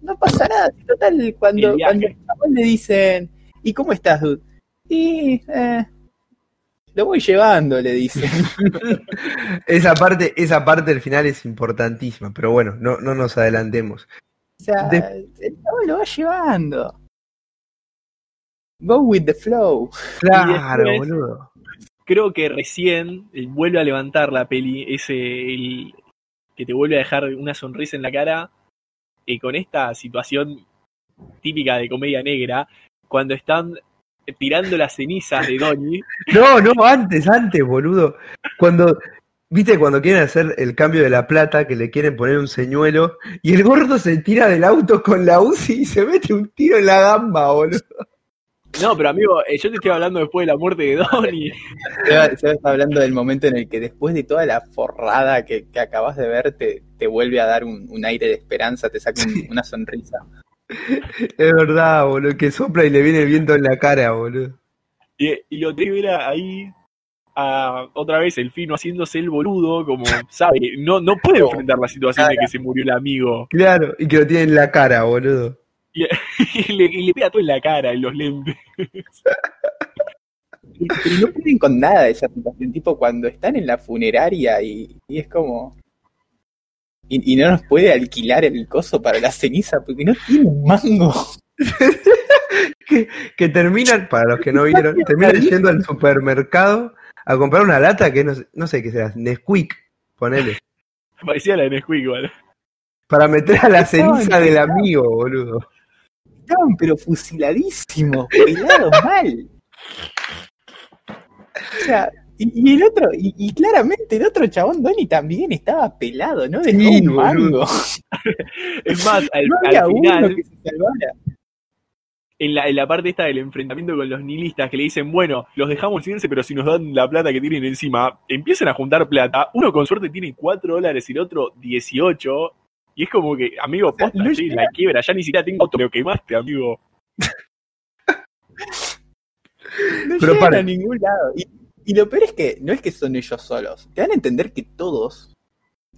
no pasa nada. Total, cuando, cuando le dicen, ¿y cómo estás, dude? Y eh, lo voy llevando, le dicen. Esa parte, esa parte del final es importantísima, pero bueno, no, no nos adelantemos. O sea, De- el chabón lo va llevando. Go with the flow. Claro, después- boludo. Creo que recién eh, vuelve a levantar la peli, ese el que te vuelve a dejar una sonrisa en la cara, y con esta situación típica de comedia negra, cuando están tirando las cenizas de Donnie, No, no, antes, antes, boludo. Cuando, viste, cuando quieren hacer el cambio de la plata, que le quieren poner un señuelo, y el gordo se tira del auto con la UCI y se mete un tiro en la gamba, boludo. No, pero amigo, eh, yo te estoy hablando después de la muerte de Donnie. Seba, Seba está hablando del momento en el que después de toda la forrada que, que acabas de ver, te, te vuelve a dar un, un aire de esperanza, te saca un- una sonrisa. Es verdad, boludo, que sopla y le viene el viento en la cara, boludo. Y, y lo tengo ver ahí a, otra vez el fino haciéndose el boludo, como sabe, no, no puede enfrentar la situación de que se murió el amigo. Claro, y que lo tiene en la cara, boludo. Y le, y le pega todo en la cara, en los lentes. Y, y no pueden con nada de esa situación, tipo cuando están en la funeraria y, y es como... Y, y no nos puede alquilar el coso para la ceniza porque no tiene un mango. Que, que terminan, para los que no vieron, terminan yendo al supermercado a comprar una lata que no, sé- no sé qué será, Nesquik, ponele. Parecía la de Nesquik, igual. Para meter a la ceniza del amigo, boludo. Estaban pero fusiladísimos, pelados mal. O sea, y, y el otro, y, y claramente el otro chabón Donnie también estaba pelado, ¿no? Dejó Sí, un mango. Es más, al, No al había uno final, que se salvara. en la, en la parte esta del enfrentamiento con los nihilistas, que le dicen, bueno, los dejamos irse, pero si nos dan la plata que tienen encima, empiezan a juntar plata. Uno con suerte tiene 4 dólares y el otro 18. Y es como que, amigo, posta, no sí, la quiebra, ya ni siquiera tengo auto, me lo quemaste, amigo. No Pero llegan para. a ningún lado. Y, y lo peor es que no es que son ellos solos. Te dan a entender que todos,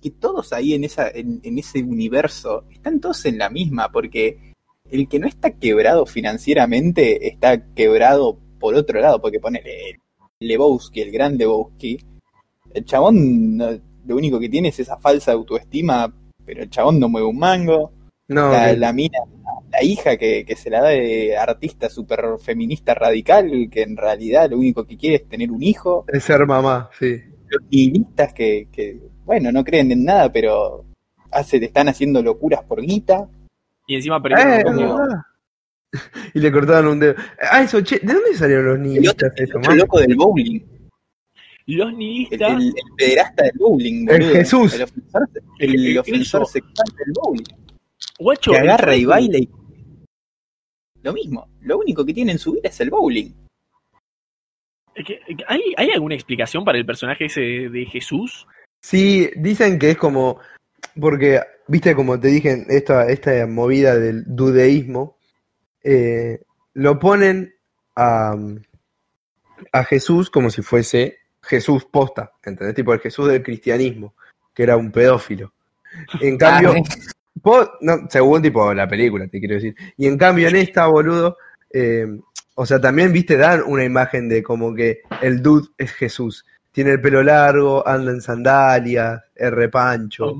que todos ahí en, esa, en, en ese universo, están todos en la misma, porque el que no está quebrado financieramente está quebrado por otro lado, porque ponele Lebowski, el gran Lebowski, el chabón no- lo único que tiene es esa falsa autoestima, pero el chabón no mueve un mango, No, la, que- la mina, la hija que, que se la da de artista super feminista radical, que en realidad lo único que quiere es tener un hijo, es ser mamá, sí. los nihilistas que, que, bueno, no creen en nada, pero hace, están haciendo locuras por guita. Y encima Eh, perdieron como- verdad. Y le cortaron un dedo. Ah, eso, che, ¿de dónde salieron los El otro, el loco del bowling, Los nihilistas, el, el pederasta del bowling, El. Jesús. el ofensor, el, El- ofensor eso. sexual del bowling, guacho, que agarra y baila y... Lo mismo, lo único que tiene en su vida es el bowling. ¿Hay, ¿Hay alguna explicación para el personaje ese de, de Jesús? Sí, dicen que es como. Porque, viste, como te dije, esta, esta movida del dudeísmo, eh, lo ponen a, a Jesús como si fuese Jesús posta, ¿entendés? Tipo el Jesús del cristianismo, que era un pedófilo. En cambio, no, según tipo la película, te quiero decir. Y en cambio en esta, boludo, eh, o sea, también, viste, dan una imagen de como que el dude es Jesús. Tiene el pelo largo, anda en sandalias, es repancho.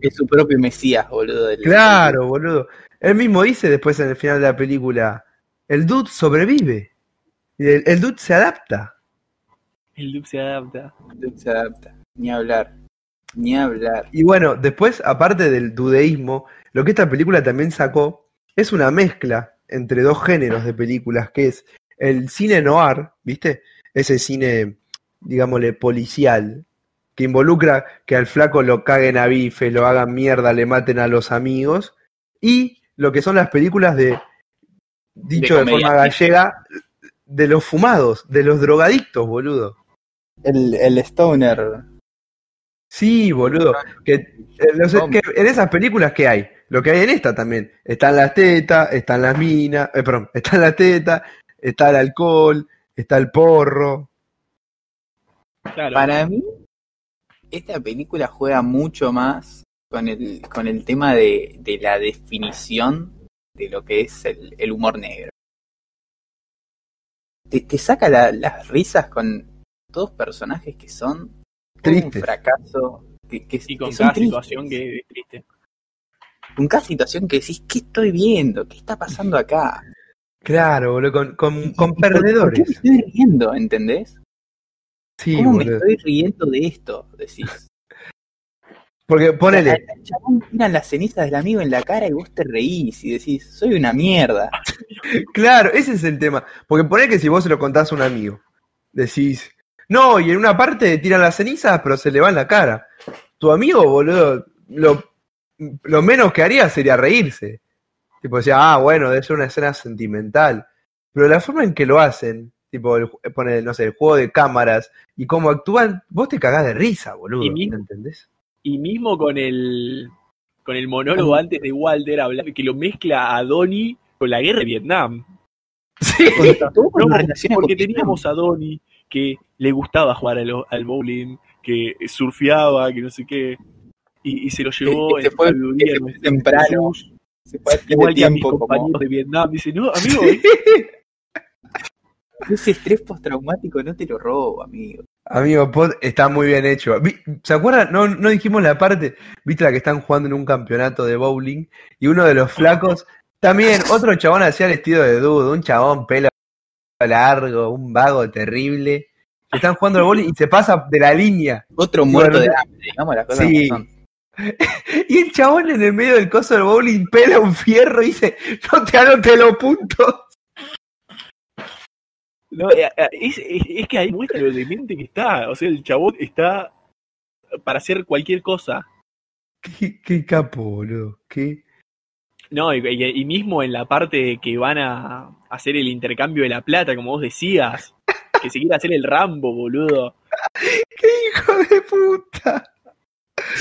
es su propio Mesías, boludo. del- Claro, boludo. Él mismo dice después en el final de la película, el dude sobrevive. Y el, el dude se adapta. El look se adapta. del- Se adapta. Ni hablar. Ni hablar. Y bueno, después, aparte del dudeísmo, lo que esta película también sacó es una mezcla entre dos géneros de películas, que es el cine noir, ¿viste? Ese cine, digámosle, policial, que involucra que al flaco lo caguen a bife, lo hagan mierda, le maten a los amigos, y lo que son las películas de, dicho de, comedia. forma gallega, de los fumados, de los drogadictos, boludo. El, el Stoner. Sí, boludo. Que, eh, que en esas películas, ¿qué hay? lo que hay en esta también. Están las tetas, están las minas, eh, perdón, están las tetas, está el alcohol, está el porro. Claro. Para mí, esta película juega mucho más con el, con el tema de, de la definición de lo que es el, el humor negro. Te, te saca la- las risas con dos personajes que son un Tristes. fracaso. Que, que, Y con que cada situación que es triste. Con cada situación que decís, ¿qué estoy viendo? ¿Qué está pasando acá? Claro, boludo, con, con, con ¿Por- ¿Por qué me perdedores. estoy riendo? ¿Entendés? Sí, ¿Cómo me estoy riendo de esto? Decís. Porque ponele, El chabón tira las cenizas del amigo en la cara y vos te reís y decís, soy una mierda. claro, ese es el tema. Porque ponele que si vos se lo contás a un amigo, decís, no, y en una parte tiran las cenizas, pero se le va en la cara. Tu amigo, boludo, lo, lo menos que haría sería reírse. Tipo, decía, ah, bueno, debe ser una escena sentimental. Pero la forma en que lo hacen, tipo, el, pone, no sé, el juego de cámaras y cómo actúan, vos te cagás de risa, boludo. Y mi- ¿Entendés? Y mismo con el con el monólogo antes de Walter hablar que lo mezcla a Donnie con la guerra de Vietnam. Sí. Con No, porque teníamos a Donnie que le gustaba jugar al, al bowling, que surfeaba, que no sé qué, y, y se lo llevó Que- que se en fue- sabiduría que se fue temprano. Se fue a igual que a mis tiempo como compañeros de Vietnam. Dice, no, amigo, ese estrés postraumático no te lo robo, amigo. Amigo, Pod está muy bien hecho. ¿Se acuerdan? No, no dijimos la parte, viste la que están jugando en un campeonato de bowling y uno de los flacos, también otro chabón hacía el estilo de dudo, un chabón pelo largo, un vago terrible. Están jugando al bowling y se pasa de la línea. Otro muerto bueno, de hambre, digamos las cosas sí. como son. Y el chabón en el medio del coso del bowling pela un fierro y dice, no te anote los puntos. no, eh, eh, es, es- es que ahí muestra lo demente que está. O sea, el chabón está para hacer cualquier cosa. Qué, qué capo, boludo. Qué... No, y, y- y mismo en la parte que van a hacer el intercambio de la plata, como vos decías, que se quiere hacer el Rambo, boludo. ¡Qué hijo de puta!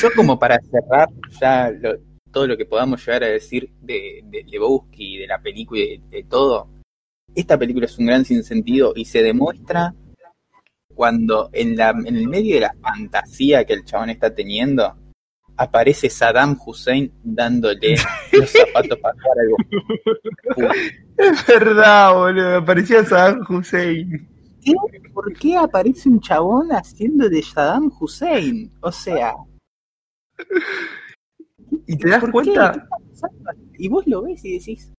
Yo como para cerrar ya lo- todo lo que podamos llegar a decir de, de Lebowski, de la película y de, de todo, esta película es un gran sinsentido y se demuestra cuando en, la, en el medio de la fantasía que el chabón está teniendo, aparece Saddam Hussein dándole los zapatos para jugar algo. Es verdad, boludo. Parecía Saddam Hussein. ¿Qué? ¿Por qué aparece un chabón haciendo de Saddam Hussein? O sea, Y te das cuenta. Y vos lo ves y decís, ¿qué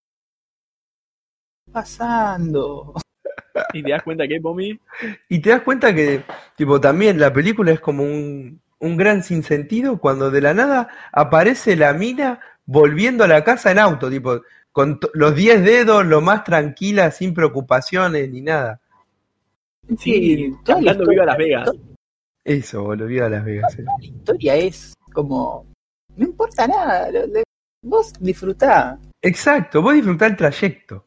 está pasando? Y te das cuenta que, Pomi, y te das cuenta que, tipo, también la película es como un, un gran sinsentido cuando de la nada aparece la mina volviendo a la casa en auto, tipo, con los 10 dedos, lo más tranquila, sin preocupaciones ni nada. sí, toda la Viva Las Vegas. Eso, boludo, viva Las Vegas. eh. La historia es como, no importa nada, lo- lo- vos disfrutá, Exacto, vos disfrutá el trayecto.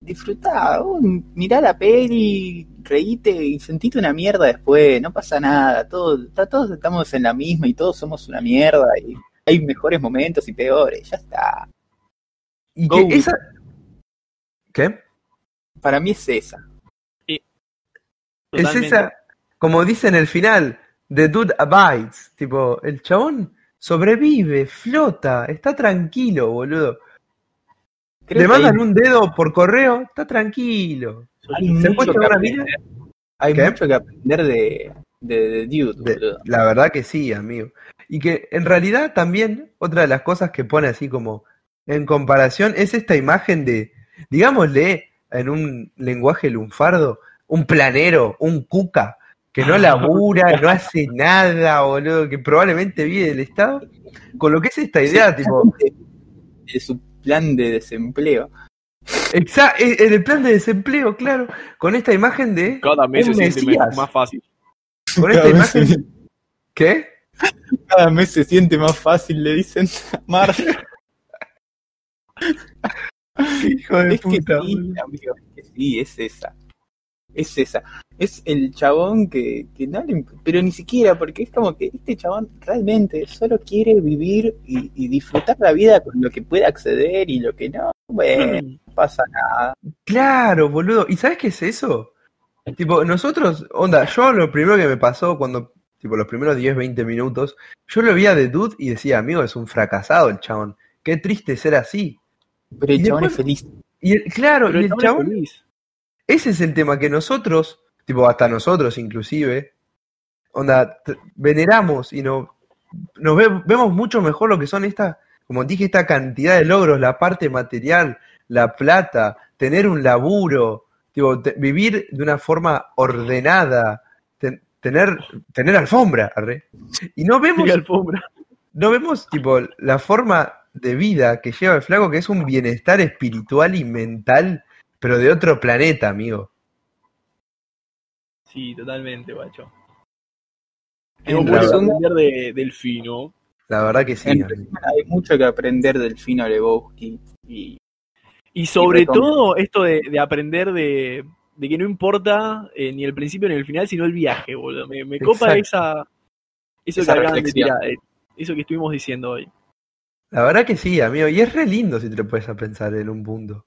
Disfrutá, vos mirá la peli, reíte y sentite una mierda después, no pasa nada, todos, todos estamos en la misma y todos somos una mierda y hay mejores momentos y peores, ya está. Y Go. que esa... ¿Qué? Para mí es esa. Es esa, como dice en el final, The Dude Abides. Tipo, el chabón sobrevive, flota, está tranquilo, boludo. Creo Le mandan hay- un dedo por correo, está tranquilo. hay ¿Se mucho encuentra que aprender. Hay ¿Qué? mucho que aprender de, de, de Dude, De- boludo. la verdad que sí, amigo. Y que en realidad también otra de las cosas que pone así como en comparación es esta imagen de, digámosle en un lenguaje lunfardo, un planero, un cuca, que no labura, no hace nada, boludo, que probablemente vive del Estado, con lo que es esta idea, tipo, de su plan de desempleo. exa- eh, en el plan de desempleo, claro, con esta imagen de, Cada mes se siente más fácil. con esta imagen, ¿qué? Cada mes se siente más fácil, le dicen a Marge. Hijo de Es que puta. sí, boludo. amigo, es que sí, es esa. Es esa. Es el chabón que, que no le pero ni siquiera, porque es como que este chabón realmente solo quiere vivir y, y disfrutar la vida con lo que puede acceder y lo que no, bueno, no pasa nada. Claro, boludo. ¿Y sabes qué es eso? Tipo, nosotros, onda, yo lo primero que me pasó cuando, tipo, los primeros 10, 20 minutos, yo lo veía de Dude y decía, amigo, es un fracasado el chabón. Qué triste ser así. Pero el Y chabón después- es feliz. Y el- claro, Pero y el el chabón es feliz. Ese es el tema que nosotros, tipo, hasta nosotros inclusive, onda, veneramos y no, nos ve- vemos mucho mejor lo que son estas, como dije, esta cantidad de logros, la parte material, la plata, tener un laburo, tipo, te- vivir de una forma ordenada, ten- tener, tener alfombra, arre. Y no vemos, alfombra. no vemos, tipo, la forma de vida que lleva el flaco, que es un bienestar espiritual y mental, pero de otro planeta, amigo. Sí, totalmente, guacho. En Tengo mucho que resumen- aprender de Delfino. La verdad que sí. Hay mucho que aprender del Fino Lebowski y Y sobre todo esto de, de aprender de, de que no importa eh, ni el principio ni el final, sino el viaje, boludo. Me, me copa esa, eso Esa que de tirar, eh, eso que estuvimos diciendo hoy. La verdad que sí, amigo. Y es re lindo si te lo puedes a pensar en un punto.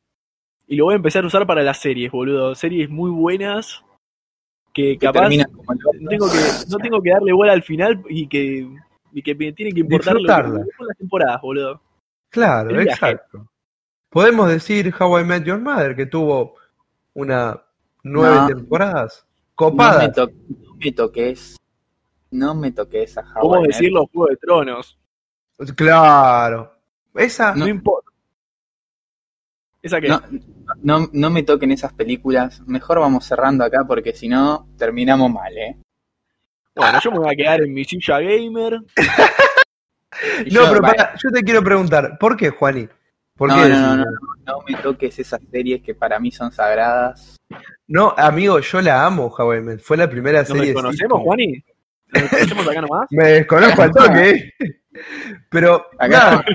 Y lo voy a empezar a usar para las series, boludo. Series muy buenas que capaz no tengo que, no tengo que darle bola al final y que, y que me tienen que importar lo que son las temporadas, boludo. Claro, exacto. Podemos decir How I Met Your Mother, que tuvo una nueve No. temporadas No me, copadas. to- no me toques. No me toques a Howard. ¿Cómo decirlo? Juego de Tronos. Claro. Esa, No, importa. ¿Esa qué? No, no, no me toquen esas películas. Mejor vamos cerrando acá porque si no terminamos mal, ¿eh? Bueno, yo me voy a quedar en mi silla gamer. No, yo, pero pará, yo te quiero preguntar, ¿por qué, Juani? ¿Por no, qué no, no, no, no, no me toques esas series que para mí son sagradas. No, amigo, yo la amo, Met. Fue la primera ¿Nos serie. desconocemos, sitcom. Juani? ¿Nos conocemos acá nomás? Me desconozco al toque. Pero, Acá nada,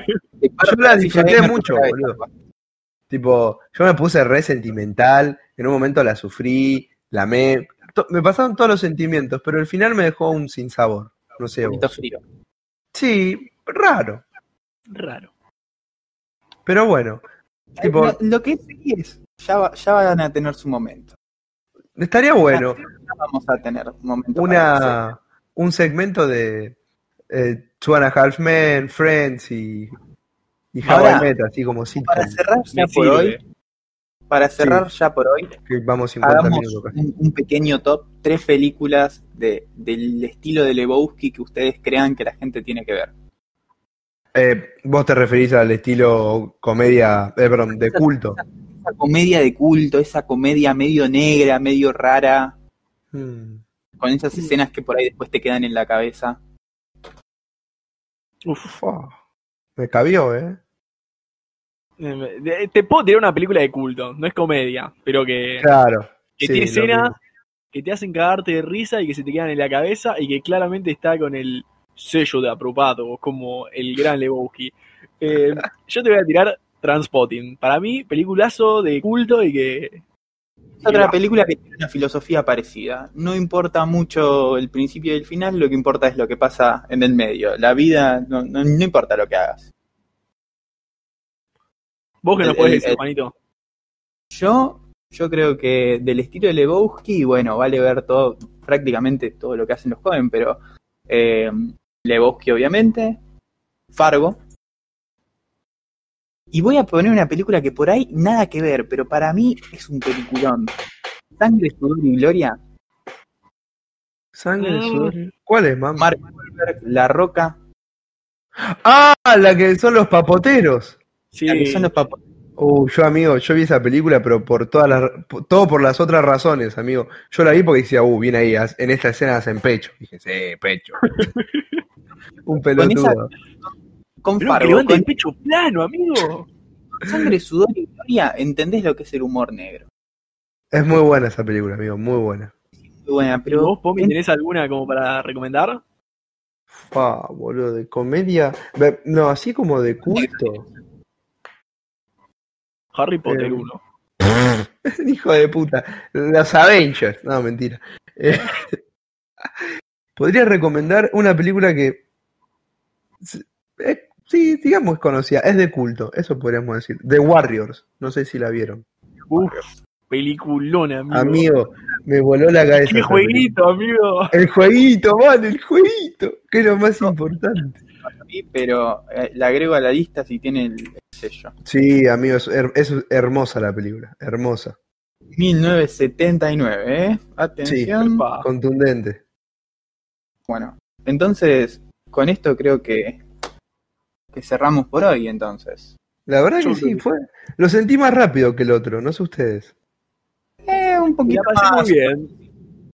yo la disfruté mucho, boludo. Tipo, yo me puse re sentimental. En un momento la sufrí, la amé. to- Me pasaron todos los sentimientos, pero al final me dejó un sinsabor. No sé. Un poquito vos. frío. Sí, raro. Raro. Pero bueno, Tipo- Lo, lo que es series, ya, va- ya van a tener su momento. estaría bueno Ya vamos a tener un momento. una un segmento de eh, Two and a Half Men, Friends y, y Ahora, Met, así como sitcom, Para cerrar ya por hoy, para cerrar ya por hoy, vamos 50 hagamos minutos un, un pequeño top, tres películas de, del estilo de Lebowski que ustedes crean que la gente tiene que ver. Eh, vos te referís al estilo comedia, eh, perdón, de culto. Esa comedia de culto, esa comedia medio negra, medio rara, Hmm. con esas escenas que por ahí después te quedan en la cabeza. Uf. Fua, Me cabió, ¿eh? Eh, de- Te puedo tirar una película de culto, no es comedia, pero que, Claro. que sí, tiene escenas que te hacen cagarte de risa y que se te quedan en la cabeza y que claramente está con el sello de aprobato, como el gran Lebowski. Eh, yo te voy a tirar Transpotting. Para mí, peliculazo de culto y que Es otra va. película que tiene una filosofía parecida. No importa mucho el principio y el final, lo que importa es lo que pasa en el medio. La vida, no, no, no importa lo que hagas. Vos que podés el- decir, Juanito. Yo, yo creo que del estilo de Lebowski, bueno, vale ver todo, prácticamente todo lo que hacen los Cohen, pero eh, Lebowski obviamente, Fargo. Y voy a poner una película que por ahí nada que ver, pero para mí es un peliculón. Sangre, sudor y gloria. Sangre, Mm. sudor. ¿Cuál es, mamá? Mark Wahlberg, La Roca, Ah, la que son los papoteros. Sí, la que son los papás. Uh, yo, amigo, yo vi esa película, pero por todas las, por- todo por las otras razones, amigo. Yo la vi porque decía, uh, viene ahí, en esta escena hacen pecho. Dije, sí, pecho. Un pelotudo. Con levanta con el pecho plano, amigo. Sangre, sudor y gloria, entendés lo que es el humor negro. Es muy buena esa película, amigo, muy buena. Muy buena, Pero vos, Pomi, tenés alguna como para recomendar? Ah, boludo, de comedia. No, así como de culto. Harry Potter Eh, 1. Hijo de puta. Los Avengers. No, mentira. Eh, Podría recomendar una película que. eh, sí, digamos conocida. Es de culto. Eso podríamos decir. The Warriors. No sé si la vieron. Uf, peliculón, amigo. Amigo, me voló la cabeza. ¡Qué esa película. jueguito, amigo! El jueguito, man, el jueguito. Que es lo más importante. Sí, pero eh, la agrego a la lista si tiene el, Sí, amigos, her- es hermosa la película. Hermosa. 1979, ¿eh? Atención. Contundente. Bueno, entonces, con esto creo que, que cerramos por hoy, entonces. La verdad Yo que sí, que- fue. Lo sentí más rápido que el otro, no sé ustedes. Eh, un poquito la pasé más. muy bien.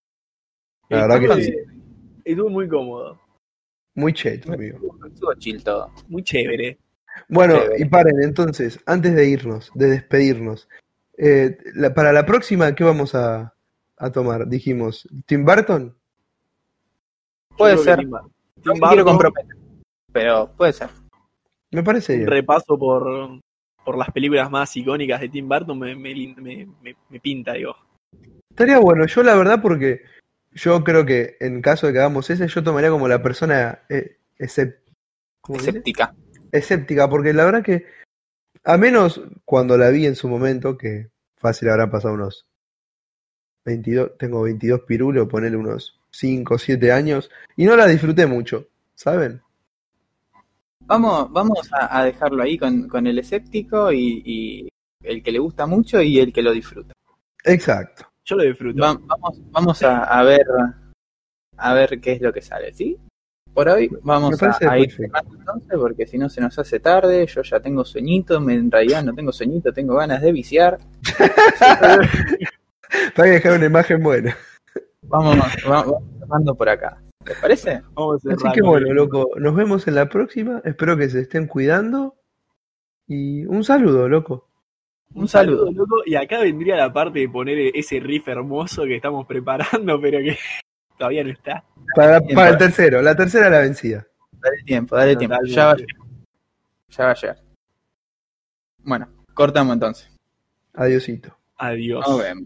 La verdad que Estuvo- sí. Estuvo muy cómodo. Muy cheto, amigo. Estuvo chill todo. Muy chévere. Bueno, y paren, entonces, antes de irnos, de despedirnos, eh, la- para la próxima, ¿qué vamos a, a tomar? Dijimos, ¿Tim Burton? Puede ser. Tim Burton. No Tim me quiero Burton, comprometer, pero puede ser. Me parece un bien. repaso por, por las películas más icónicas de Tim Burton me, me, me- me- me pinta, digo. Estaría bueno, yo la verdad porque yo creo que en caso de que hagamos ese, yo tomaría como la persona eh. Escéptica. Escéptica, porque la verdad que, a menos cuando la vi en su momento, que fácil habrán pasado unos 22, tengo 22 pirulos, ponerle unos 5 o 7 años, y no la disfruté mucho, ¿saben? Vamos, vamos a, a dejarlo ahí con, con el escéptico y, y el que le gusta mucho y el que lo disfruta. Exacto. Yo lo disfruto. Va- vamos vamos a, a ver a ver qué es lo que sale, ¿sí? Por hoy vamos a, a ir cerrando entonces, porque si no se nos hace tarde, yo ya tengo sueñito, me- en realidad no tengo sueñito, tengo ganas de viciar. Para dejar una imagen buena. Vamos, vamos, vamos cerrando por acá. ¿Les parece? Vamos Así que bueno, loco, nos vemos en la próxima, espero que se estén cuidando, y un saludo, loco. Un saludo. loco. Y acá vendría la parte de poner ese riff hermoso que estamos preparando, pero que todavía no está. Para, para el tercero, la tercera la vencida. Dale tiempo, dale tiempo. Ya va, a llegar. ya va a llegar. Bueno, cortamos entonces. Adiosito. Adiós. Nos vemos.